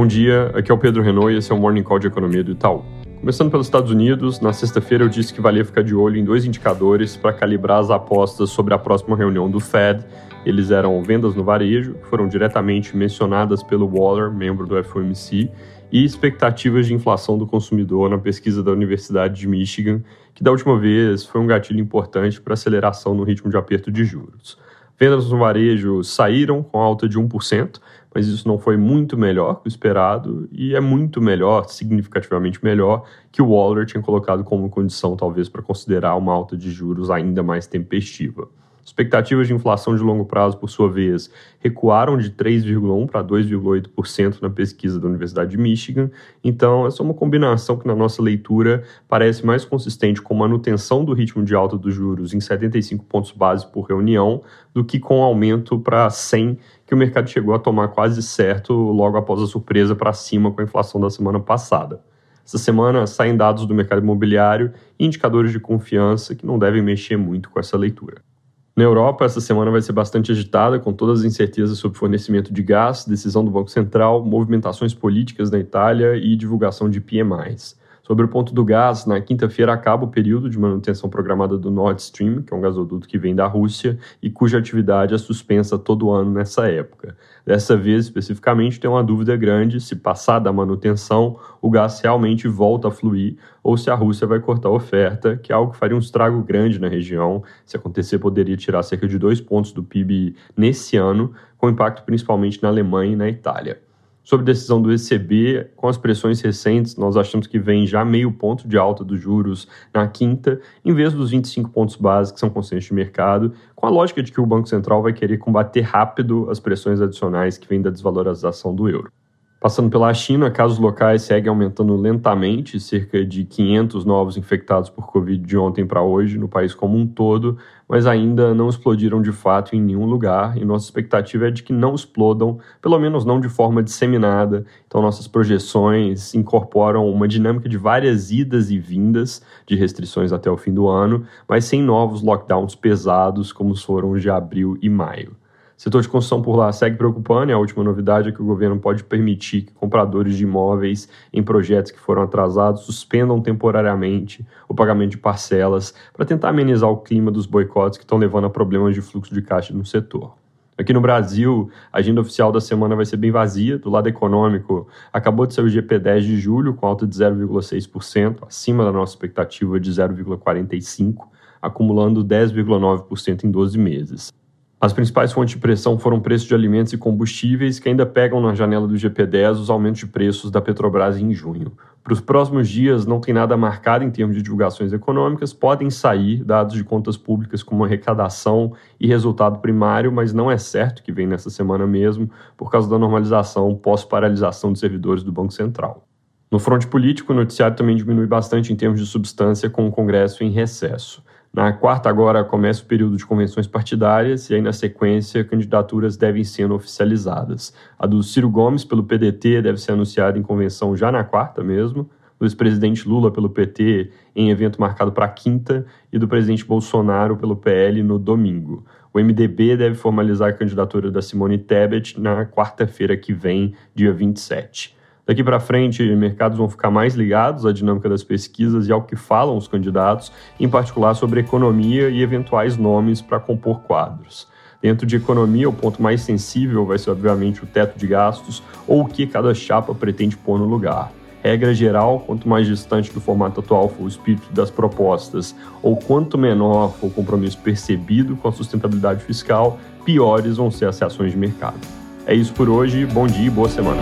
Bom dia, aqui é o Pedro Renault e esse é o Morning Call de Economia do Itaú. Começando pelos Estados Unidos, na sexta-feira eu disse que valia ficar de olho em dois indicadores para calibrar as apostas sobre a próxima reunião do Fed. Eles eram vendas no varejo, que foram diretamente mencionadas pelo Waller, membro do FOMC, e expectativas de inflação do consumidor na pesquisa da Universidade de Michigan, que da última vez foi um gatilho importante para aceleração no ritmo de aperto de juros. Vendas no varejo saíram com alta de 1%, mas isso não foi muito melhor que o esperado e é muito melhor, significativamente melhor, que o Waller tinha colocado como condição, talvez, para considerar uma alta de juros ainda mais tempestiva. Expectativas de inflação de longo prazo, por sua vez, recuaram de 3,1% para 2,8% na pesquisa da Universidade de Michigan. Então, essa é uma combinação que, na nossa leitura, parece mais consistente com manutenção do ritmo de alta dos juros em 75 pontos base por reunião do que com aumento para 100 que o mercado chegou a tomar quase certo logo após a surpresa para cima com a inflação da semana passada. Essa semana saem dados do mercado imobiliário e indicadores de confiança que não devem mexer muito com essa leitura. Na Europa, essa semana vai ser bastante agitada, com todas as incertezas sobre fornecimento de gás, decisão do Banco Central, movimentações políticas na Itália e divulgação de PMIs. Sobre o ponto do gás, na quinta-feira acaba o período de manutenção programada do Nord Stream, que é um gasoduto que vem da Rússia e cuja atividade é suspensa todo ano nessa época. Dessa vez, especificamente, tem uma dúvida grande se, passada a manutenção, o gás realmente volta a fluir ou se a Rússia vai cortar a oferta, que é algo que faria um estrago grande na região. Se acontecer, poderia tirar cerca de dois pontos do PIB nesse ano, com impacto principalmente na Alemanha e na Itália. Sobre a decisão do ECB, com as pressões recentes, nós achamos que vem já meio ponto de alta dos juros na quinta, em vez dos 25 pontos básicos que são conscientes de mercado, com a lógica de que o Banco Central vai querer combater rápido as pressões adicionais que vêm da desvalorização do euro. Passando pela China, casos locais seguem aumentando lentamente, cerca de 500 novos infectados por Covid de ontem para hoje no país como um todo, mas ainda não explodiram de fato em nenhum lugar e nossa expectativa é de que não explodam, pelo menos não de forma disseminada. Então, nossas projeções incorporam uma dinâmica de várias idas e vindas de restrições até o fim do ano, mas sem novos lockdowns pesados como foram os de abril e maio. Setor de construção por lá segue preocupando e a última novidade é que o governo pode permitir que compradores de imóveis em projetos que foram atrasados suspendam temporariamente o pagamento de parcelas para tentar amenizar o clima dos boicotes que estão levando a problemas de fluxo de caixa no setor. Aqui no Brasil, a agenda oficial da semana vai ser bem vazia. Do lado econômico, acabou de sair o GP10 de julho, com alta de 0,6%, acima da nossa expectativa de 0,45%, acumulando 10,9% em 12 meses. As principais fontes de pressão foram preços de alimentos e combustíveis, que ainda pegam na janela do GP10 os aumentos de preços da Petrobras em junho. Para os próximos dias, não tem nada marcado em termos de divulgações econômicas, podem sair dados de contas públicas como arrecadação e resultado primário, mas não é certo que vem nessa semana mesmo, por causa da normalização pós-paralisação de servidores do Banco Central. No fronte político, o noticiário também diminui bastante em termos de substância, com o Congresso em recesso. Na quarta, agora, começa o período de convenções partidárias e aí, na sequência, candidaturas devem sendo oficializadas. A do Ciro Gomes, pelo PDT, deve ser anunciada em convenção já na quarta mesmo, do ex-presidente Lula pelo PT em evento marcado para quinta e do presidente Bolsonaro pelo PL no domingo. O MDB deve formalizar a candidatura da Simone Tebet na quarta-feira que vem, dia 27. Daqui para frente, mercados vão ficar mais ligados à dinâmica das pesquisas e ao que falam os candidatos, em particular sobre economia e eventuais nomes para compor quadros. Dentro de economia, o ponto mais sensível vai ser, obviamente, o teto de gastos ou o que cada chapa pretende pôr no lugar. Regra geral, quanto mais distante do formato atual for o espírito das propostas, ou quanto menor for o compromisso percebido com a sustentabilidade fiscal, piores vão ser as reações de mercado. É isso por hoje, bom dia e boa semana.